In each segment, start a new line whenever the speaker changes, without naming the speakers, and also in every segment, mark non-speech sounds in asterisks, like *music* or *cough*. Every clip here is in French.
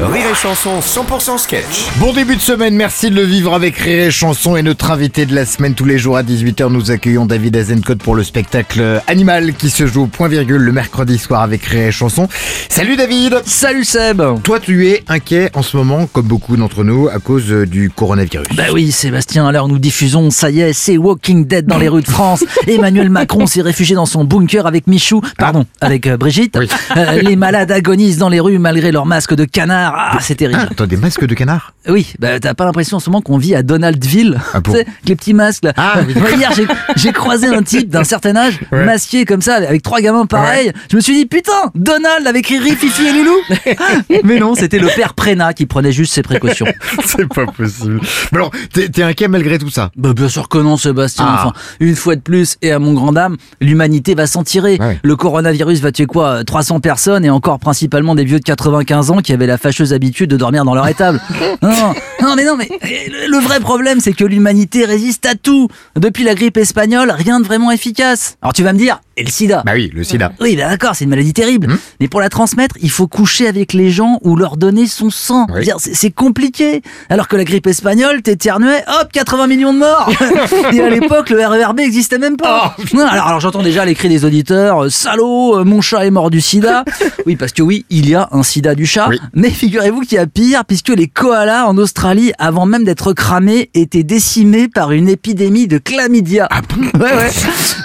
Rire et Chanson 100% sketch.
Bon début de semaine, merci de le vivre avec Rire et Chanson et notre invité de la semaine tous les jours à 18h. Nous accueillons David Azencott pour le spectacle Animal qui se joue au point virgule le mercredi soir avec Rire et Chanson. Salut David
Salut Seb
Toi tu es inquiet en ce moment, comme beaucoup d'entre nous, à cause euh, du coronavirus.
Bah oui Sébastien, à l'heure où nous diffusons, ça y est, c'est Walking Dead dans les rues de France. *laughs* Emmanuel Macron s'est réfugié dans son bunker avec Michou, pardon, avec euh, Brigitte.
Oui.
Euh, les malades agonisent dans les rues malgré leur masque de canard. Ah, c'est terrible.
Ah, t'as des masques de canard *laughs*
Oui, bah t'as pas l'impression en ce moment qu'on vit à Donaldville
Ah bon *laughs*
avec les petits masques là.
Ah, oui.
Hier, j'ai- croisé un type d'un certain âge,
Ouais.
masqué comme ça, avec trois gamins pareils. Je me suis dit, putain, Donald avec Riri, Fifi et Loulou *laughs* Mais non, c'était le père Prénat qui prenait juste ses précautions.
C'est pas possible. Mais alors, t'es inquiet malgré tout ça
Bah bien sûr que non Sébastien,
Ah.
enfin, une fois de plus et à mon grand dame, l'humanité va s'en tirer.
Ouais.
Le coronavirus va tuer quoi 300 personnes et encore principalement des vieux de 95 ans qui avaient la fâcheuse habitude de dormir dans leur étable. *laughs* non, non mais non mais le, le vrai problème c'est que l'humanité résiste à tout. Depuis la grippe espagnole, rien de vraiment efficace. Alors tu vas me dire, et le sida
Bah oui, le sida.
oui, bah d'accord, c'est une maladie terrible.
Hum.
Mais pour la transmettre, il faut coucher avec les gens ou leur donner son sang.
Oui.
C'est compliqué. Alors que la grippe espagnole, t'éternuais, hop, 80 millions de morts. *laughs* Et à l'époque, le RERB existait même pas. Non, alors alors j'entends déjà les cris des auditeurs, euh, salaud, euh, mon chat est mort du sida. *laughs* Oui, parce que oui, il y a un sida du chat.
Oui.
Mais figurez-vous qu'il y a pire, puisque les koalas en Australie, avant même d'être cramés, étaient décimés par une épidémie de chlamydia.
Ah bon
Ouais, ouais.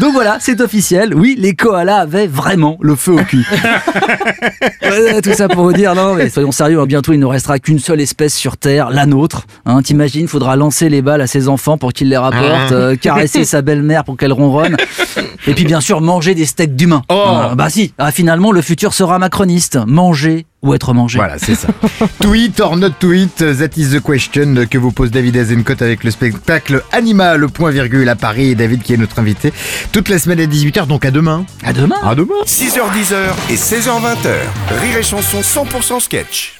Donc voilà, c'est officiel. Oui, les koalas avaient vraiment le feu au cul. *laughs* Tout ça pour vous dire, non, mais soyons sérieux, hein, bientôt il ne restera qu'une seule espèce sur Terre, la nôtre. Hein, T'imagines, faudra lancer les balles à ses enfants pour qu'ils les rapportent,
Ah.
euh, caresser sa belle-mère pour qu'elle ronronne, et puis bien sûr manger des steaks d'humains.
Oh.
Ah, bah si, ah, finalement le futur sera macroniste. Manger ou être mangé.
Voilà, c'est ça. *laughs* tweet or not tweet, that is the question que vous pose David Azencott avec le spectacle Animal, le point virgule à Paris. Et David qui est notre invité toute la semaine à 18h, donc à demain.
À demain.
À demain
6h10 et 16h20. Rire et Chanson 100% sketch.